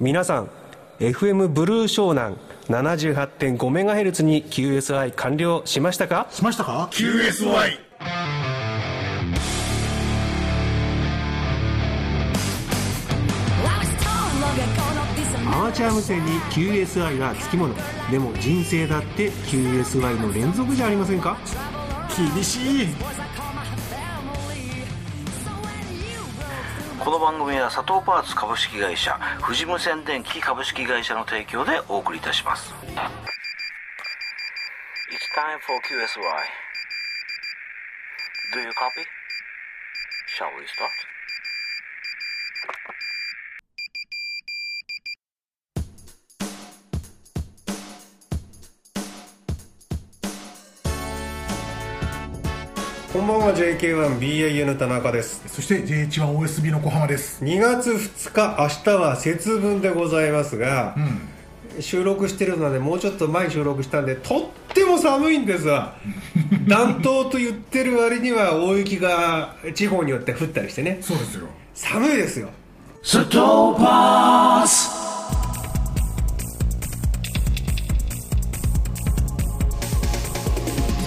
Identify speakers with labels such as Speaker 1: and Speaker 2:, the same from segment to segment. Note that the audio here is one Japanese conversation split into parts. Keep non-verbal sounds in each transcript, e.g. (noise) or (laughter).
Speaker 1: 皆さん FM ブルー湘南 78.5MHz に QSI 完了しましたか？
Speaker 2: しましたか
Speaker 3: ？QSY
Speaker 1: アマチュア無線に QSI はつきもの。でも人生だって QSI の連続じゃありませんか？
Speaker 2: 厳しい
Speaker 4: この番組は佐藤パーツ株式会社富士無線電機株式会社の提供でお送りいたします It's time for QSY Do you copy? Shall we start?
Speaker 1: こんばんは JK1BAN 田中です。
Speaker 2: そして JH1OSB の小浜です。
Speaker 1: 2月2日明日は節分でございますが、収録してるのでもうちょっと前に収録したんでとっても寒いんですわ。(laughs) 暖冬と言ってる割には大雪が地方によって降ったりしてね。
Speaker 2: そうですよ。
Speaker 1: 寒いですよ。
Speaker 3: ストーパース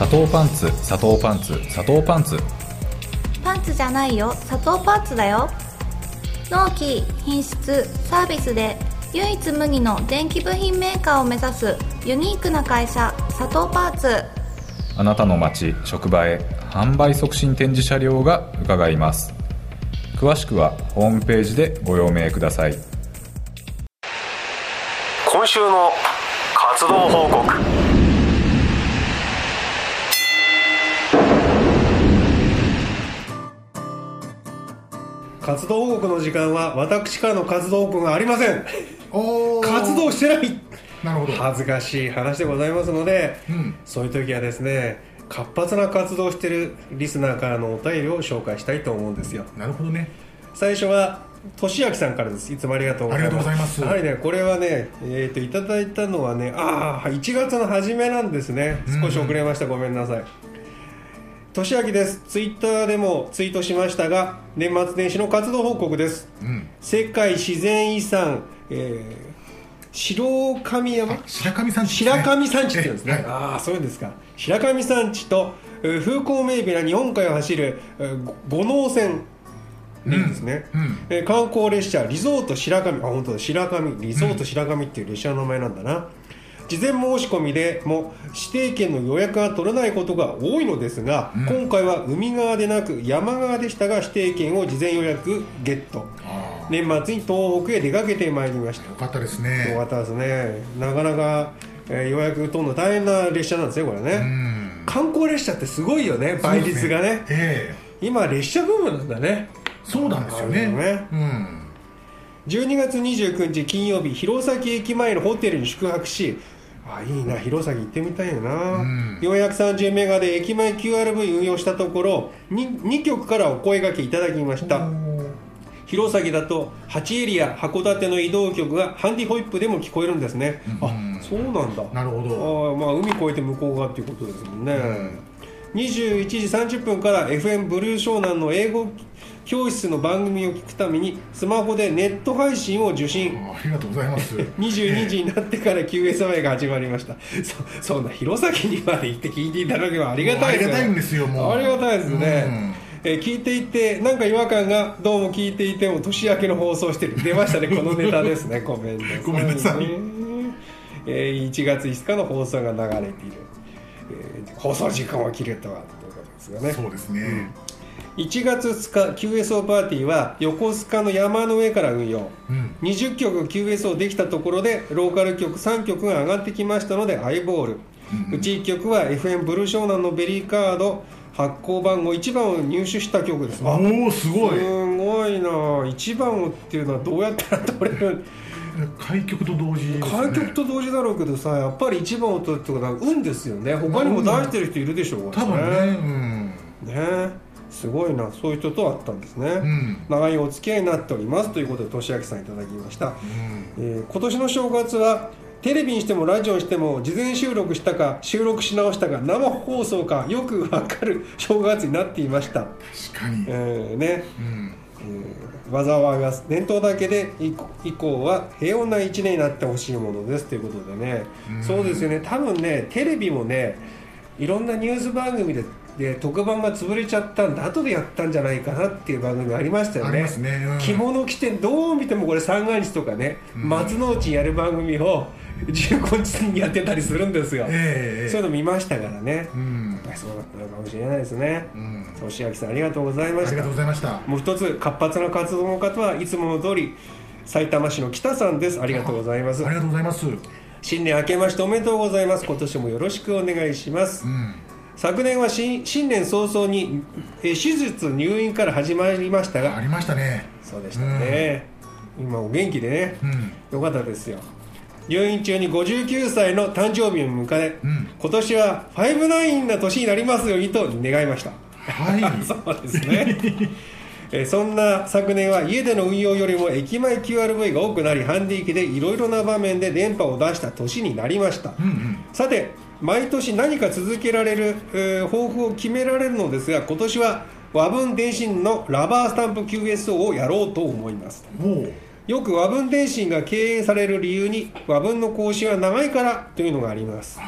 Speaker 5: 砂糖パンツ砂糖パンツ砂糖パンツ。
Speaker 6: パンツじゃないよ。砂糖パンツだよ。納期品質サービスで唯一無二の電気部品メーカーを目指すユニークな会社佐藤パーツ。
Speaker 5: あなたの街職場へ販売促進展示車両が伺います。詳しくはホームページでご用命ください。
Speaker 1: 今週の活動報告活動報告の時間は私からの活動報告がありません。活動してない。
Speaker 2: なるほど。
Speaker 1: 恥ずかしい話でございますので、
Speaker 2: うん。
Speaker 1: そういう時はですね活発な活動をしているリスナーからのお便りを紹介したいと思うんですよ。
Speaker 2: なるほどね。
Speaker 1: 最初は俊明さんからです。いつもありがとうございます。
Speaker 2: ありがとうございます。
Speaker 1: はいねこれはねえっ、といただいたのはねああ1月の初めなんですね。少し遅れました、ごめんなさい俊明です。ツイッターでもツイートしましたが年末年始の活動報告です。
Speaker 2: うん。
Speaker 1: 世界自然遺産、えー白神山？
Speaker 2: 白神山地
Speaker 1: 白神山地って言うんですね、
Speaker 2: はい。
Speaker 1: ああそうですか。白神山地とえー風光明媚な日本海を走る五能線。いいですね、観光列車リゾート白神。あ本当だ。白神。リゾート白神っていう列車の名前なんだな、事前申し込みでも指定券の予約が取れないことが多いのですが、今回は海側でなく山側でしたが指定券を事前予約ゲット。
Speaker 2: あ
Speaker 1: 年末に東北へ出かけてまいりました。
Speaker 2: あよかったです
Speaker 1: よか
Speaker 2: ね
Speaker 1: ったですね。なかなか、えー予約取るの大変な列車なんですよこれね、
Speaker 2: うん。
Speaker 1: 観光列車ってすごいよね倍率がね。
Speaker 2: ええ。
Speaker 1: 今列車ブームなんだね。
Speaker 2: そうなんですよね。
Speaker 1: ね。
Speaker 2: うん。
Speaker 1: 12月29日金曜日弘前駅前のホテルに宿泊しあいいな弘前行ってみたいよな、
Speaker 2: うん。
Speaker 1: 430メガで駅前 QRV 運用したところ 2, 2局からお声掛けいただきました。弘前だと8エリア函館の移動局がハンディホイップでも聞こえるんですね、あそうなんだ。
Speaker 2: なるほど。
Speaker 1: ああまあ海越えて向こう側っていうことですもんね、21時30分から FM ブルー湘南の英語教室の番組を聞くためにスマホでネット配信を受信。
Speaker 2: あありがとうございます。
Speaker 1: 22時になってから QSY が始まりました。そそんな弘前にまで行って聞いていただければありがたいですよ
Speaker 2: ありがたいんですよもう。
Speaker 1: ありがたいですね、えー聞いていてなんか違和感がどうも聞いていても年明けの放送してる。出ましたね (laughs) このネタですね。ごめんなさい。
Speaker 2: ごめんなさい。
Speaker 1: えー1月5日の放送が流れている、えー放送時間を切れたわということですがね。
Speaker 2: そうですね
Speaker 1: 1月2日 QSO パーティーは横須賀の山の上から運用、
Speaker 2: うん。
Speaker 1: 20曲 QSO できたところでローカル曲3曲が上がってきましたのでアイボール、うち1曲は FM ブルー湘南のベリーカード。発行番号1番を入手した曲ですあ
Speaker 2: おおすごい。
Speaker 1: すごいな。1番をっていうのはどうやったら取れる？
Speaker 2: 開局と同時ね。
Speaker 1: 開局と同時だろうけどさやっぱり1番を取るってことは運ですよね。他にも出してる人いるでしょう
Speaker 2: 多分ね。うん。
Speaker 1: ねすごいなそういう人と会ったんですね、
Speaker 2: ん。
Speaker 1: 長いお付き合いになっておりますということで俊明さんいただきました、えー今年の正月はテレビにしてもラジオにしても事前収録したか収録し直したか生放送かよくわかる (laughs) 正月になっていました、
Speaker 2: 確かに。
Speaker 1: えーね。
Speaker 2: うん。
Speaker 1: 災いは念頭だけで以降は平穏な一年になってほしいものですということでね、そうですよね。多分ねテレビもねいろんなニュース番組でで特番が潰れちゃったんで後でやったんじゃないかなっていう番組ありましたよね。
Speaker 2: ね。うん。
Speaker 1: 着物着てどう見てもこれ三が日とかね、松の内にやる番組を15日にやってたりするんですよ、
Speaker 2: ええ
Speaker 1: そういうの見ましたからね、
Speaker 2: うん。
Speaker 1: やっぱりそうだったのかもしれないですね、
Speaker 2: ん。
Speaker 1: そうしさんありがとうございました。
Speaker 2: ありがとうございました。
Speaker 1: もう一つ活発な活動の方はいつもの通り埼玉市の北さんです。ありがとうございます。
Speaker 2: ありがとうございます。
Speaker 1: 新年明けましておめでとうございます。今年もよろしくお願いします、昨年は新新年早々にえー手術入院から始まりましたが
Speaker 2: ありましたね。
Speaker 1: そうでしたね、今お元気でね、
Speaker 2: うん。
Speaker 1: よかったですよ。入院中に59歳の誕生日を迎え、今年は59な年になりますようにと願いました。
Speaker 2: はい。(laughs)
Speaker 1: そうですね。えーそんな昨年は家での運用よりも駅前 QRV が多くなりハンディ機でいろいろな場面で電波を出した年になりました、さて毎年何か続けられる、えー抱負を決められるのですが今年は和文電信のラバースタンプ QSO をやろうと思います。よく和文電信が敬遠される理由に和文の更新は長いからというのがあります。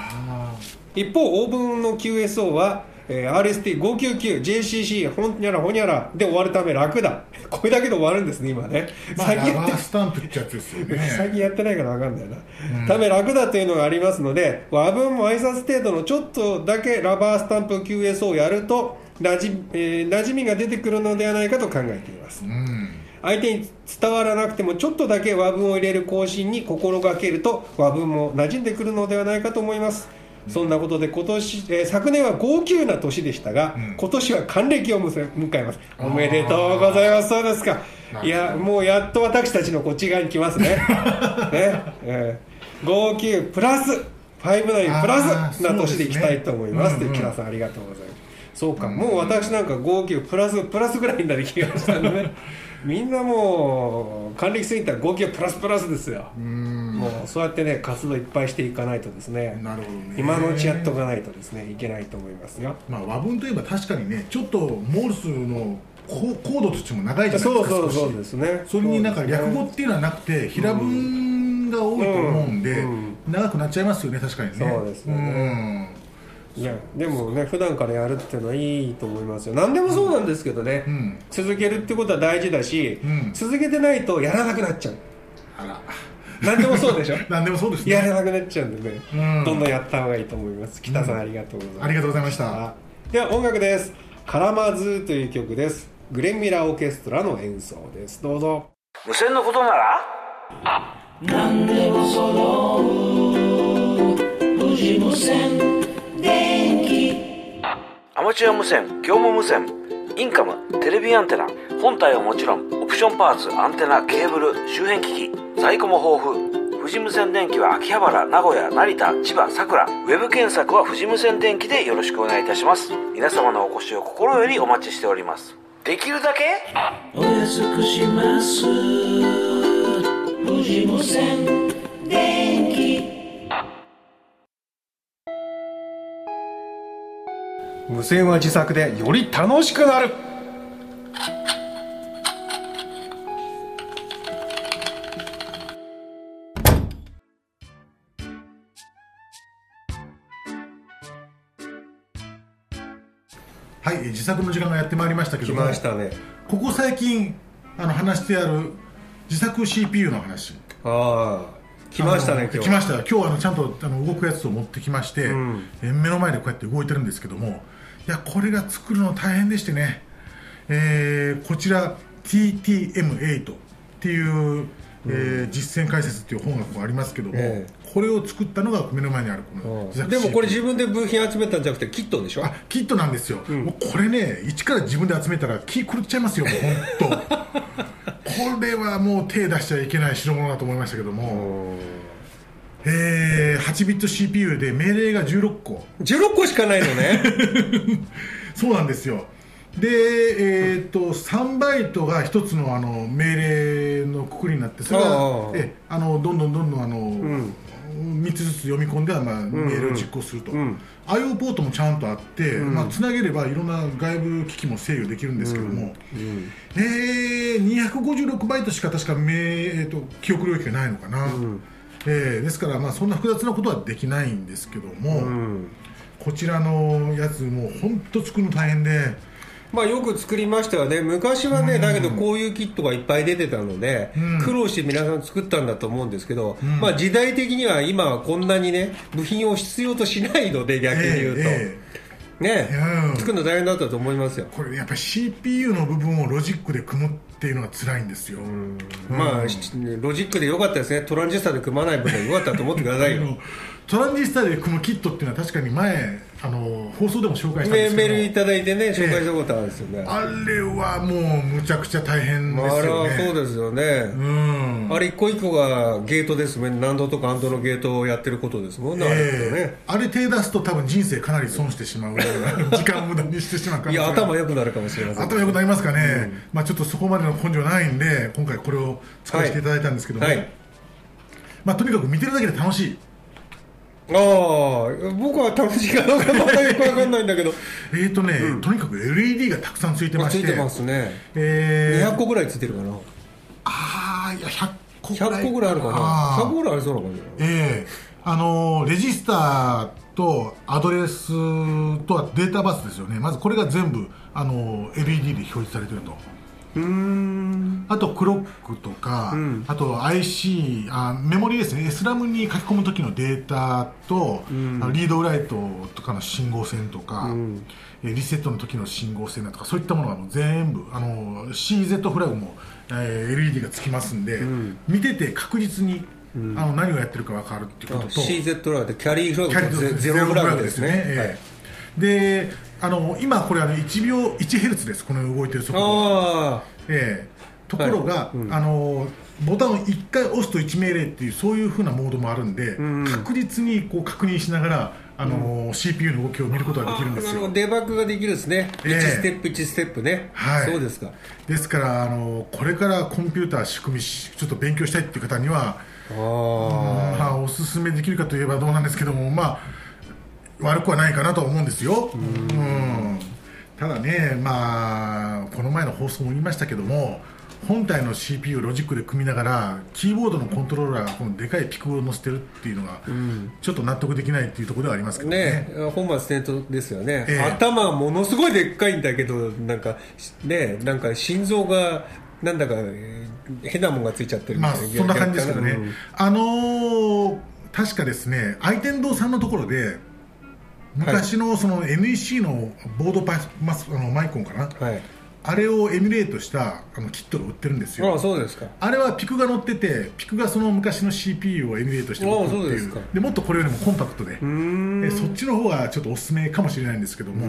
Speaker 1: 一方オーブンの QSO は、えー RST599JCC ほんにゃらほにゃらで終わるため楽だ。(laughs) これだけで終わるんですね今ね、
Speaker 2: まあラバースタンプってやつですよ (laughs)
Speaker 1: 最
Speaker 2: ね
Speaker 1: 近やってないから分かんないな、ため楽だというのがありますので和文も挨拶程度のちょっとだけラバースタンプ QS をやるとなじ、えー馴染みが出てくるのではないかと考えています、相手に伝わらなくてもちょっとだけ和文を入れる更新に心がけると和文も馴染んでくるのではないかと思いますそんなことで今年、えー昨年は号泣な年でしたが、今年は還暦を迎えます。おめでとうございます。そうですか。いやもうやっと私たちのこっち側に来ますね。(laughs) ね、えー、号泣プラス59プラスな年でいきたいと思いますという木田さんありがとうございます。そうか、もう私なんか号泣プラスプラスぐらいになる気がしたんでね (laughs) みんなもう還暦過ぎたら号泣プラスプラスですよ。もうそうやってね活動いっぱいしていかないとですね。
Speaker 2: なるほどね。
Speaker 1: 今のうちやっとかないとですねいけないと思いますよ。
Speaker 2: まあ和文といえば確かにねちょっとモールスのココードとしても長いじゃない
Speaker 1: そう
Speaker 2: ですか少し
Speaker 1: そうそうですね。
Speaker 2: それになんか略語
Speaker 1: そう
Speaker 2: っていうのはなくて平文が多いと思うんで、
Speaker 1: うん。
Speaker 2: 長くなっちゃいますよね確かにね。
Speaker 1: そうですよねいやでもね普段からやるっていうのはいいと思いますよ。何でもそうなんですけどね、
Speaker 2: ん。
Speaker 1: 続けるってことは大事だし、
Speaker 2: うん。
Speaker 1: 続けてないとやらなくなっちゃう。
Speaker 2: うんあら。
Speaker 1: 何でもそうでしょ？(laughs)
Speaker 2: 何でもそうですね。
Speaker 1: やらなくなっちゃうんでね、
Speaker 2: うん。
Speaker 1: どんどんやった方がいいと思います。北さん、ありがとうございます。
Speaker 2: ありがとうございました。
Speaker 1: では音楽です「カラマズー」という曲です。グレンミラーオーケストラの演奏です。どうぞ。
Speaker 4: 無線のことなら？
Speaker 3: 何でも揃う。無事無線
Speaker 4: マチュア無線業務無線インカムテレビアンテナ本体はもちろんオプションパーツアンテナケーブル周辺機器在庫も豊富。富士無線電機は秋葉原名古屋成田千葉佐倉ウェブ検索は富士無線電機でよろしくお願いいたします。皆様のお越しを心よりお待ちしております。できるだけ
Speaker 3: お安くします。無事無線。
Speaker 1: 無線は自作でより楽しくなる。
Speaker 2: はいえー自作の時間がやってまいりましたけ
Speaker 1: 来
Speaker 2: ども
Speaker 1: ましたね。
Speaker 2: ここ最近あの話してある自作 CPU の話。
Speaker 1: ああ来ましたね今日。
Speaker 2: 来ました。今日あのちゃんとあの動くやつを持ってきまして、
Speaker 1: ん。
Speaker 2: えー目の前でこうやって動いてるんですけどもいやこれが作るの大変でしてね、えーこちら TTM8 っていう、えー実践解説っていう本がこうありますけども、
Speaker 1: え
Speaker 2: これを作ったのが目の前にあるこの
Speaker 1: でもこれ自分で部品集めたんじゃなくてキットでしょ
Speaker 2: あキットなんですよ、もうこれね一から自分で集めたら気狂っちゃいますよもう本当これはもう手出しちゃいけない代物だと思いましたけども、えー、8ビット CPU で命令が16個
Speaker 1: 16個しかないのね。(laughs)
Speaker 2: そうなんですよ。で、えー、と3バイトが1つのあの命令のくくりになってそれがえあのどんどんどんどんあの、3つずつ読み込んでは、まあ、メールを実行すると、
Speaker 1: ん。
Speaker 2: IO ポートもちゃんとあって、まあ、つなげればいろんな外部機器も制御できるんですけども、えー、256バイトしか確かめ、えー、と記憶領域がないのかな、えーですから、まあ、そんな複雑なことはできないんですけども、こちらのやつもう本当作るの大変で。
Speaker 1: まあよく作りましたよね。昔はね、だけどこういうキットがいっぱい出てたので、苦労して皆さん作ったんだと思うんですけど、まあ時代的には今はこんなにね部品を必要としないので逆に言うと、
Speaker 2: え
Speaker 1: ね、
Speaker 2: うん。
Speaker 1: 作るの大変だったと思いますよ、
Speaker 2: これやっぱり CPU の部分をロジックで組むっていうのが辛いんですよ、
Speaker 1: まあしロジックでよかったですね。トランジスタで組まない分でよかったと思ってくださいよ。
Speaker 2: トランジスタで組むキットっていうのは確かに前あの放送でも紹介したんで
Speaker 1: メ
Speaker 2: すけど。
Speaker 1: メールいただいてね紹介したことあるんですよね、
Speaker 2: あれはもうむちゃくちゃ大変で
Speaker 1: あれは
Speaker 2: すよね。
Speaker 1: そうですよね、
Speaker 2: うん。
Speaker 1: あれ一個一個がゲートですね。 NAND とか AND のゲートをやってることですもんね、
Speaker 2: ええ。あれ手出すと多分人生かなり損してしまう (laughs) 時間を無駄にしてしまう
Speaker 1: いや頭良くなるかもしれません。
Speaker 2: 頭良くなりますかね、まあ、ちょっとそこまでの根性ないんで今回これを使わせていただいたんですけども、
Speaker 1: はい。
Speaker 2: まあ、とにかく見てるだけで楽しい
Speaker 1: ああ僕は楽しいかどうかまだよく分かんないんだけど。(laughs)
Speaker 2: えーとね、とにかく LED がたくさんついてまして。
Speaker 1: ついてますね。
Speaker 2: えー。
Speaker 1: 200個ぐらいついてるかな。
Speaker 2: ああいや100個ぐらい。
Speaker 1: 100個ぐらいあるかな。
Speaker 2: あー。
Speaker 1: 100個ぐらいありそうな感じ
Speaker 2: ええ。あのーレジスターとアドレスとはデータバスですよね。まずこれが全部、あのー LED で表示されてるとあとクロックとか、あと IC あメモリですね。SRAM に書き込む時のデータと、あのリードライトとかの信号線とか、えーリセットの時の信号線だとかそういったものがもう全部あの CZ フラグも、えー LED がつきますんで、見てて確実に、あの何をやってるか分かるっていうことと。
Speaker 1: CZ ラグでキャリーフラグとゼゼロフラグですね。
Speaker 2: ええであの今これあの1秒1ヘルツです。この動いてる速度は。
Speaker 1: あ
Speaker 2: ええ。ところが、
Speaker 1: はい。うん。
Speaker 2: あのボタンを1回押すと1命令っていうそういうふうなモードもあるんで、確実にこう確認しながらあの、CPU の動きを見ることができるんですよ。
Speaker 1: あデバッグができるですね、
Speaker 2: ええ。
Speaker 1: 1ステップ1ステップね、
Speaker 2: はい。
Speaker 1: そうですか。
Speaker 2: ですからあのこれからコンピューター仕組みしちょっと勉強したいっていう方には
Speaker 1: あ
Speaker 2: まあ、おすすめできるかといえばどうなんですけども、まあ、悪くはないかなとは思うんですよ。うん。ただね、まあ、この前の放送も言いましたけども、本体の CPU をロジックで組みながら、キーボードのコントローラーがこのでかいピクを載せてるっていうのが、ちょっと納得できないっていうところではありますけどね。
Speaker 1: ね本末転倒ですよね、
Speaker 2: ええ。
Speaker 1: 頭ものすごいでっかいんだけどなんかねなんか心臓がなんだかえー変なもんがついちゃってるみ
Speaker 2: まあ、そんな感じですけどね、
Speaker 1: うん。
Speaker 2: あのー確かですね、愛天堂さんのところで、昔のその NEC のボードパイマスあのマイコンかな、
Speaker 1: はい。
Speaker 2: あれをエミュレートしたあのキットが売ってるんです
Speaker 1: ああ
Speaker 2: よ。
Speaker 1: そうですか。
Speaker 2: あれはピクが乗ってて、ピクがその昔の CPU をエミュレートして動くっていう。
Speaker 1: あそうですか。
Speaker 2: でもっとこれよりもコンパクトで、えそっちの方がちょっとおすすめかもしれないんですけども、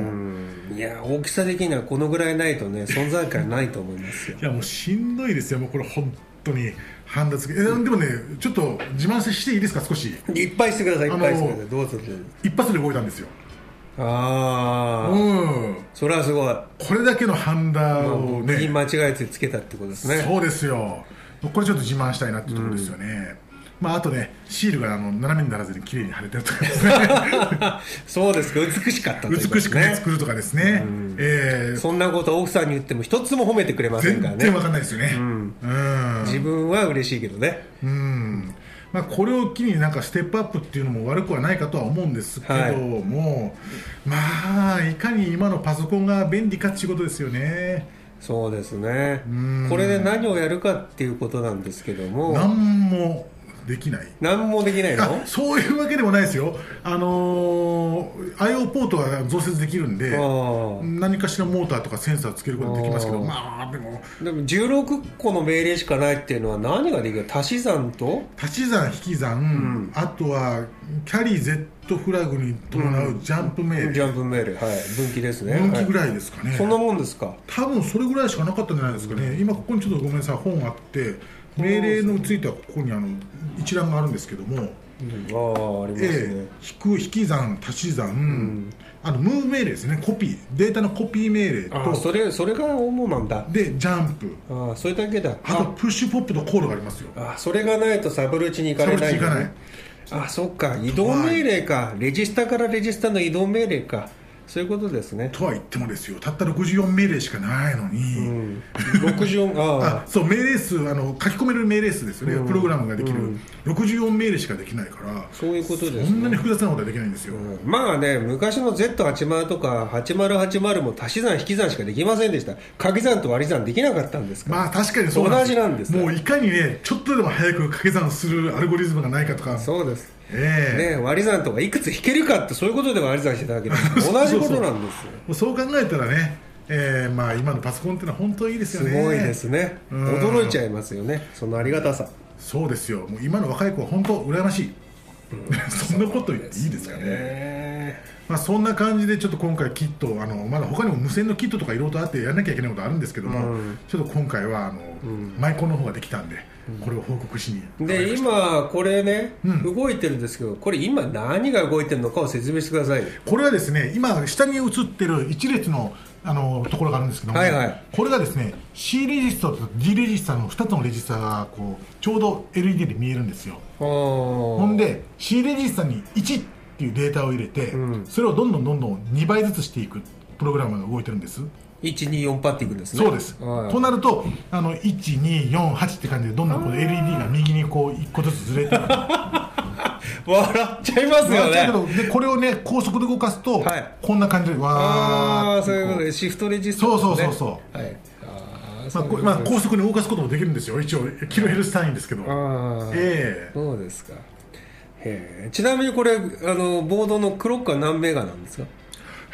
Speaker 1: いや大きさ的にはこのぐらいないとね存在感ないと思いますよ。
Speaker 2: いやもうしんどいですよ、もうこれ、本当に、ハンダ付け、えでもね、ちょっと自慢していいですか、少し、
Speaker 1: いっぱいしてくださいいっぱいしてください。どうぞ
Speaker 2: 一発で動いたんですよ、
Speaker 1: ああ、
Speaker 2: うん、
Speaker 1: それはすごい。
Speaker 2: これだけのハンダをね、
Speaker 1: 部品間違えてつけたってことですね。
Speaker 2: そうですよ、これちょっと自慢したいなっていうところですよね。まあ、あとね、シールがあの斜めにならずに綺麗に貼れてるとか。ですね
Speaker 1: そうですか。美しかったということ
Speaker 2: 美しく、ね、作るとかですね、えー
Speaker 1: そんなこと奥さんに言っても一つも褒めてくれませんからね。
Speaker 2: 全然わかんないですよね。うん。
Speaker 1: 自分は嬉しいけどね。
Speaker 2: うん。まあ、これを機になんかステップアップっていうのも悪くはないかとは思うんですけども、まあいかに今のパソコンが便利かっていうことですよね。
Speaker 1: そうですね。これで何をやるかっていうことなんですけども。
Speaker 2: 何もできない。
Speaker 1: 何もできない
Speaker 2: あ
Speaker 1: の
Speaker 2: そういうわけでもないですよ、あのー、IO ポートは増設できるんで何かしらモーターとかセンサーつけることができますけどまあでも。
Speaker 1: でも16個の命令しかないっていうのは何ができる？足し算と？
Speaker 2: 足し算引き算、あとはキャリー Z フラグに伴うジャンプ命令、
Speaker 1: ジャンプ命令。はい。分岐ですね。
Speaker 2: 分岐ぐ
Speaker 1: はい
Speaker 2: らいですかね、
Speaker 1: そんなもんですか？
Speaker 2: 多分それぐらいしかなかったんじゃないですかね、今ここにちょっとごめんなさい。本あって命令のついてはここにあの一覧があるんですけども、
Speaker 1: うん。ああありますね、
Speaker 2: ええ引く引き算足し算、あのムーブ命令ですね。コピー。データのコピー命令
Speaker 1: ああそ
Speaker 2: と
Speaker 1: れそれが主なんだ。
Speaker 2: でジャンプ。
Speaker 1: ああそれだけだ。
Speaker 2: あとプッシュポップとコードがありますよ。
Speaker 1: ああそれがないとサブルチに行か
Speaker 2: サ
Speaker 1: れない
Speaker 2: ブチ行かない、
Speaker 1: あそっか。移動命令か。レジスタからレジスタの移動命令かそういうことですね。
Speaker 2: とは言ってもですよ。たった64命令しかないのに、
Speaker 1: うん。64 (laughs) あ
Speaker 2: あ。そう命令数あの書き込める命令数ですよね、プログラムができる、64命令しかできないから。
Speaker 1: そういうことですね。
Speaker 2: そんなに複雑なことはできないんですよ、
Speaker 1: あまあね昔の Z80 とか8080も足し算引き算しかできませんでした。掛け算と割り算できなかったんですか。ら、
Speaker 2: まあ確かにそう
Speaker 1: 同じなんです
Speaker 2: もういかにねちょっとでも早く掛け算するアルゴリズムがないかとか。
Speaker 1: そうです。
Speaker 2: ええ
Speaker 1: ね、割り算とかいくつ引けるかってそういうことで割り算してたわけです (laughs) 同じことなんですよ。
Speaker 2: そう考えたらね、えーまあ、今のパソコンってのは本当いいですよね。
Speaker 1: すごいですね。
Speaker 2: うん。
Speaker 1: 驚いちゃいますよね。そのありがたさ。
Speaker 2: そうですよ。もう今の若い子は本当羨ましい、(laughs) そんなこと言っていいですかね。
Speaker 1: ね
Speaker 2: まあ、そんな感じでちょっと今回キットあのまだ他にも無線のキットとかいろいろとあってやらなきゃいけないことあるんですけども、
Speaker 1: うん。
Speaker 2: ちょっと今回はあの、マイコンの方ができたんでこれを報告しに。
Speaker 1: で今これね、
Speaker 2: うん。
Speaker 1: 動いてるんですけどこれ今何が動いてるのかを説明してくださいよ。
Speaker 2: これはですね今下に映ってる一列のあのところがあるんですけども、
Speaker 1: はいはい。
Speaker 2: これがですね C レジスタと D レジスタの2つのレジスタがこうちょうど LED で見えるんですよ。
Speaker 1: ほ
Speaker 2: ほんで C レジスタに1っていうデータを入れて、
Speaker 1: うん。
Speaker 2: それをどんどんどんどん2倍ずつしていくプログラムが動いてるんです
Speaker 1: 124パっていくんですね。
Speaker 2: そうです、
Speaker 1: はい。
Speaker 2: となるとあの1248って感じでどんどんこの LED が右にこう1個ずつずれて (laughs)
Speaker 1: 笑っちゃいますよ
Speaker 2: だけど
Speaker 1: ね。
Speaker 2: でこれをね高速で動かすと、
Speaker 1: はい。
Speaker 2: こんな感じでわ
Speaker 1: ああそういうことでシフトレジスタ、ね、
Speaker 2: そうそうそうそう。
Speaker 1: はい。
Speaker 2: まあ、まあ、高速に動かすこともできるんですよ。一応キロヘルツ単位ですけど。ええ。
Speaker 1: そうですか。ちなみにこれあのボードのクロックは何メガなんですか？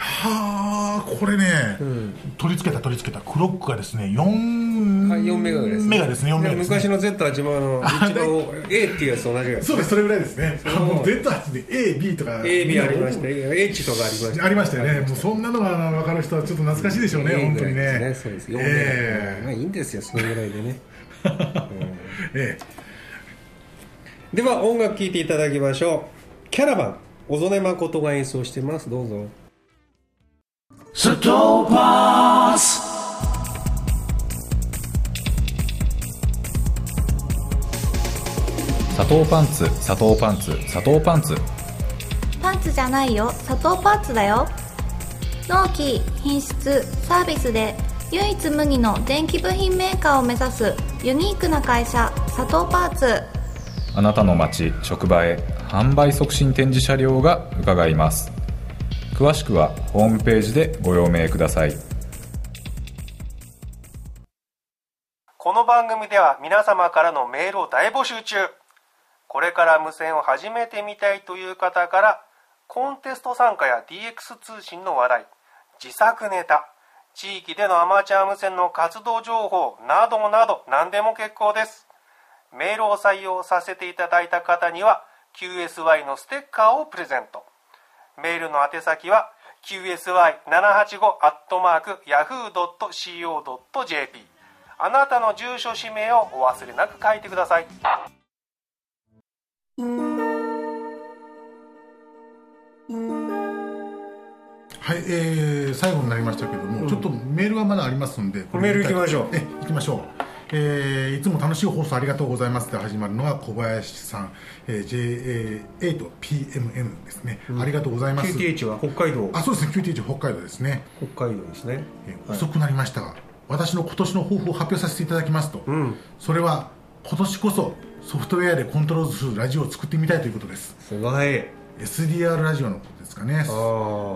Speaker 2: はあこれね、
Speaker 1: ん。
Speaker 2: 取り付けた取り付けたクロックがですね4
Speaker 1: はい、4メガぐらいです、
Speaker 2: メガですね4メガね。
Speaker 1: 昔の Z80 の一応 (laughs) A っていうやつと同じぐらい
Speaker 2: そうですそれぐらいですね。
Speaker 1: う。
Speaker 2: もう Z8 で AB とか。
Speaker 1: AB ありました H とかありました
Speaker 2: ありましたよね。もうそんなのが分かる人はちょっと懐かしいでしょうね
Speaker 1: A
Speaker 2: 本当にね。
Speaker 1: ねそうです。4メガ、
Speaker 2: え。
Speaker 1: まあいいんですよそのぐらいでね。(laughs)
Speaker 2: ええ。
Speaker 1: では音楽聴いていただきましょう。キャラバン小曽根誠が演奏してます。どうぞ
Speaker 3: Satopos
Speaker 5: 砂糖パンツ砂糖パンツ砂糖パンツ。
Speaker 6: パンツじゃないよ。砂糖パーツだよ。納期品質サービスで唯一無二の電気部品メーカーを目指すユニークな会社佐藤パーツ。
Speaker 5: あなたの街職場へ販売促進展示車両が伺います詳しくはホームページでご用命ください。
Speaker 1: この番組では皆様からのメールを大募集中。これから無線を始めてみたいという方からコンテスト参加や DX 通信の話題自作ネタ地域でのアマチュア無線の活動情報などなど何でも結構です。メールを採用させていただいた方には QSY のステッカーをプレゼント。メールの宛先は qsy785-yahoo.co.jp あなたの住所氏名をお忘れなく書いてください。
Speaker 2: はい、えー、最後になりましたけども、ちょっとメールがまだありますのでこれ
Speaker 1: メール行きましょう。
Speaker 2: え行きましょうえーいつも楽しい放送ありがとうございます。で始まるのが小林さん、えー、JA8PMN ですね、ありがとうございます。
Speaker 1: QTH は北海道。
Speaker 2: あそうですね。QTH 北海道ですね、
Speaker 1: 北海道ですね。
Speaker 2: えー遅くなりましたが私の今年の抱負を発表させていただきますと、
Speaker 1: うん。
Speaker 2: それは今年こそソフトウェアでコントロールするラジオを作ってみたいということです。
Speaker 1: すごい
Speaker 2: SDR ラジオのことですかね。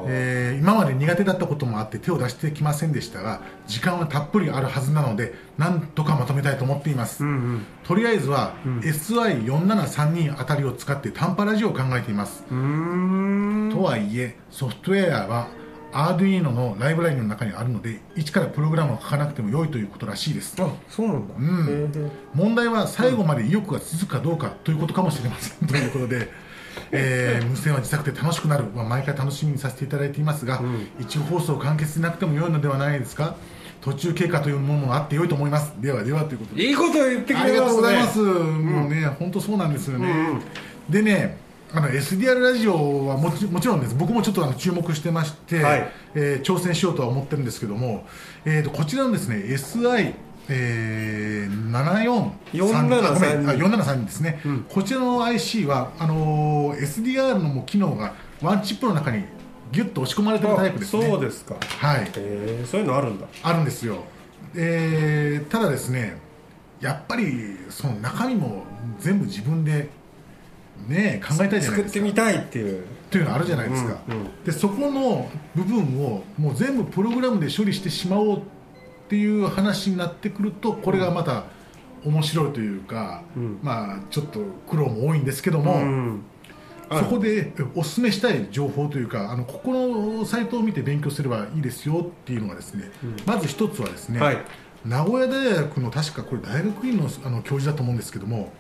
Speaker 2: えー今まで苦手だったこともあって手を出してきませんでしたが時間はたっぷりあるはずなのでなんとかまとめたいと思っています、
Speaker 1: うんうん。
Speaker 2: とりあえずは、SI4732 あたりを使って短波ラジオを考えています、
Speaker 1: うーん。
Speaker 2: とはいえソフトウェアは Arduino のライブラリの中にあるので一からプログラムを書かなくても良いということらしいです。
Speaker 1: あそうなんだ、
Speaker 2: ん。
Speaker 1: へー。
Speaker 2: 問題は最後まで意欲が続くかどうかということかもしれません。ということで、えー無線は自作で楽しくなる、まあ、毎回楽しみにさせていただいていますが、一放送完結でなくても良いのではないですか。途中経過というものもあって良いと思います。ではではということで。
Speaker 1: いいこと言ってく
Speaker 2: ありがとう
Speaker 1: れますね
Speaker 2: ございます、もうね本当そうなんですよね、でねあの SDR ラジオはもちもちろんです。僕もちょっとあの注目してまして、
Speaker 1: はい。
Speaker 2: えー挑戦しようとは思ってるんですけども、えー、とこちらのですねえー、74
Speaker 1: 473
Speaker 2: あ473ですね、
Speaker 1: うん。
Speaker 2: こちらの IC はあのー SDR のもう機能がワンチップの中にギュッと押し込まれてるタイプですね。
Speaker 1: そうですか。
Speaker 2: はい。
Speaker 1: へえそういうのあるんだ。
Speaker 2: あるんですよ、えーただですねやっぱりその中身も全部自分でね考えたいじゃない
Speaker 1: 作
Speaker 2: ですか。
Speaker 1: ってみたいっていう。
Speaker 2: っていうのあるじゃないですか、
Speaker 1: うんうん。
Speaker 2: でそこの部分をもう全部プログラムで処理してしまおうっていう話になってくるとこれがまた面白いというか、
Speaker 1: うん。
Speaker 2: まあちょっと苦労も多いんですけども、
Speaker 1: うん。あ
Speaker 2: そこでお勧めしたい情報というかあのここのサイトを見て勉強すればいいですよっていうのがですね、まず一つはですね、
Speaker 1: はい。
Speaker 2: 名古屋大学の確かこれ大学院のあの教授だと思うんですけども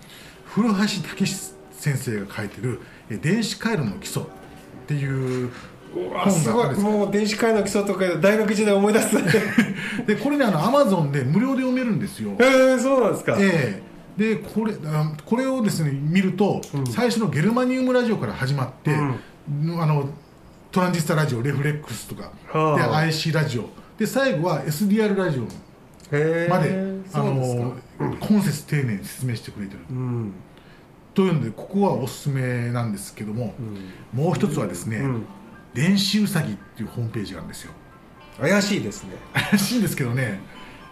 Speaker 2: 古橋武史先生が書いてる「え電子回路の基礎」っていう
Speaker 1: うわすごい。もう電子回路の基礎とか大学時代思い出す。(laughs)
Speaker 2: でこれねあのアマゾンで無料で読めるんですよ。
Speaker 1: へえそうなんですか。
Speaker 2: ええ。でこれあこれをですね見ると、最初のゲルマニウムラジオから始まって、あのトランジスタラジオレフレックスとか、
Speaker 1: はあ。
Speaker 2: で IC ラジオ。で最後は SDR ラジオまで、あ
Speaker 1: そうですか。
Speaker 2: の今節丁寧に説明してくれてる、
Speaker 1: うん。
Speaker 2: というのでここはおすすめなんですけども、もう一つはですね、
Speaker 1: うん
Speaker 2: 電子うさぎっていうホームページがあるんですよ。
Speaker 1: 怪しいですね。
Speaker 2: 怪しいんですけどね。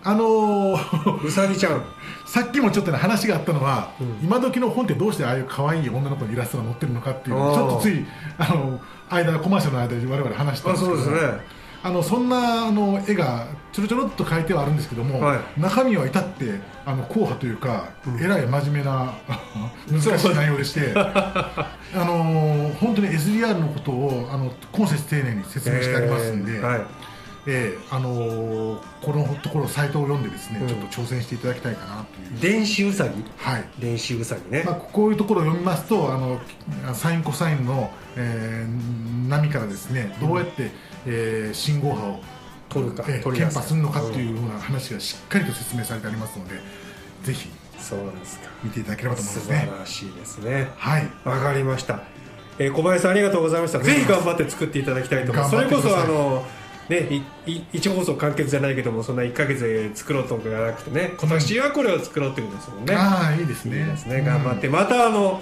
Speaker 2: あのー
Speaker 1: うさぎちゃん。
Speaker 2: さっきもちょっとね話があったのは、今時の本ってどうしてああいう可愛い女の子のイラストが載ってるのかっていうちょっとついあの間コマーシャルの間で我々話したん
Speaker 1: あ
Speaker 2: ですけど。
Speaker 1: そうですね
Speaker 2: あのそんなあの絵がちょろちょろっと描いてはあるんですけども、
Speaker 1: はい。
Speaker 2: 中身は至ってあの硬派というか、えらい真面目な (laughs) 難しい内容でして (laughs) あの本当に SDR のことをあの今節丁寧に説明してありますんで、
Speaker 1: えーはい。
Speaker 2: ええあのーこのところサイトを読んでですね、
Speaker 1: うん。
Speaker 2: ちょっと挑戦していただきたいかなという、
Speaker 1: 電子うさぎ
Speaker 2: はい。
Speaker 1: 電子うさぎね。
Speaker 2: まあ、こういうところを読みますとあのサインコサインの、えー波からですねどうやって、えー信号波を
Speaker 1: 取るか
Speaker 2: えー検波するのかっていうような話がしっかりと説明されてありますのでぜひ。
Speaker 1: そうですか。
Speaker 2: 見ていただければと思い
Speaker 1: 素
Speaker 2: ますね。
Speaker 1: 晴らしいですね。
Speaker 2: はい。
Speaker 1: わかりました、えー小林さんありがとうございました。ぜひ頑張って作っていただきたいと思います。それこそあのね、いい一放送完結じゃないけどもそんな1か月で作ろうとかじゃなくてね。今年はこれを作ろうってことですもんね、
Speaker 2: ああいいですね。
Speaker 1: いいですね。頑張って、またあの、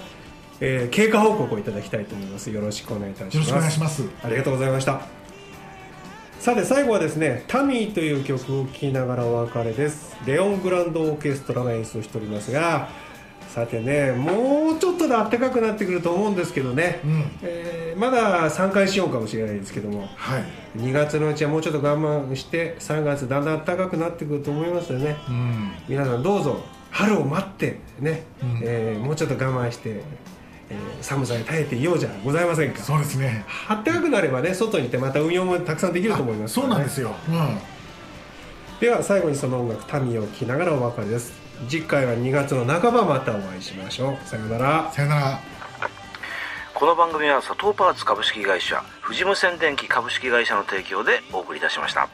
Speaker 1: えー経過報告をいただきたいと思います。よろしくお願いいたします。
Speaker 2: よろしくお願いします。
Speaker 1: ありがとうございましたさて最後はですね「タミー」という曲を聴きながらお別れです。レオングランドオーケストラが演奏しておりますがさてねもうちょっとで暖かくなってくると思うんですけどね、
Speaker 2: うん。
Speaker 1: えーまだ3回しようかもしれないですけども。
Speaker 2: はい。
Speaker 1: 2月のうちはもうちょっと我慢して3月だんだん暖かくなってくると思いますよね。
Speaker 2: うん。
Speaker 1: 皆さんどうぞ春を待ってね、
Speaker 2: うん。
Speaker 1: えーもうちょっと我慢して、えー寒さに耐えていようじゃございませんか？
Speaker 2: そうですね。
Speaker 1: 暖かくなればね外に行ってまた運用もたくさんできると思いますからね。
Speaker 2: そうなんですよ、うん。
Speaker 1: では最後にその音楽「タミー」を聴きながらお別れです。次回は2月の半ばまたお会いしましょう。さようなら。
Speaker 2: さよなら。
Speaker 4: この番組は佐藤パーツ株式会社富士無線電機株式会社の提供でお送りいたしました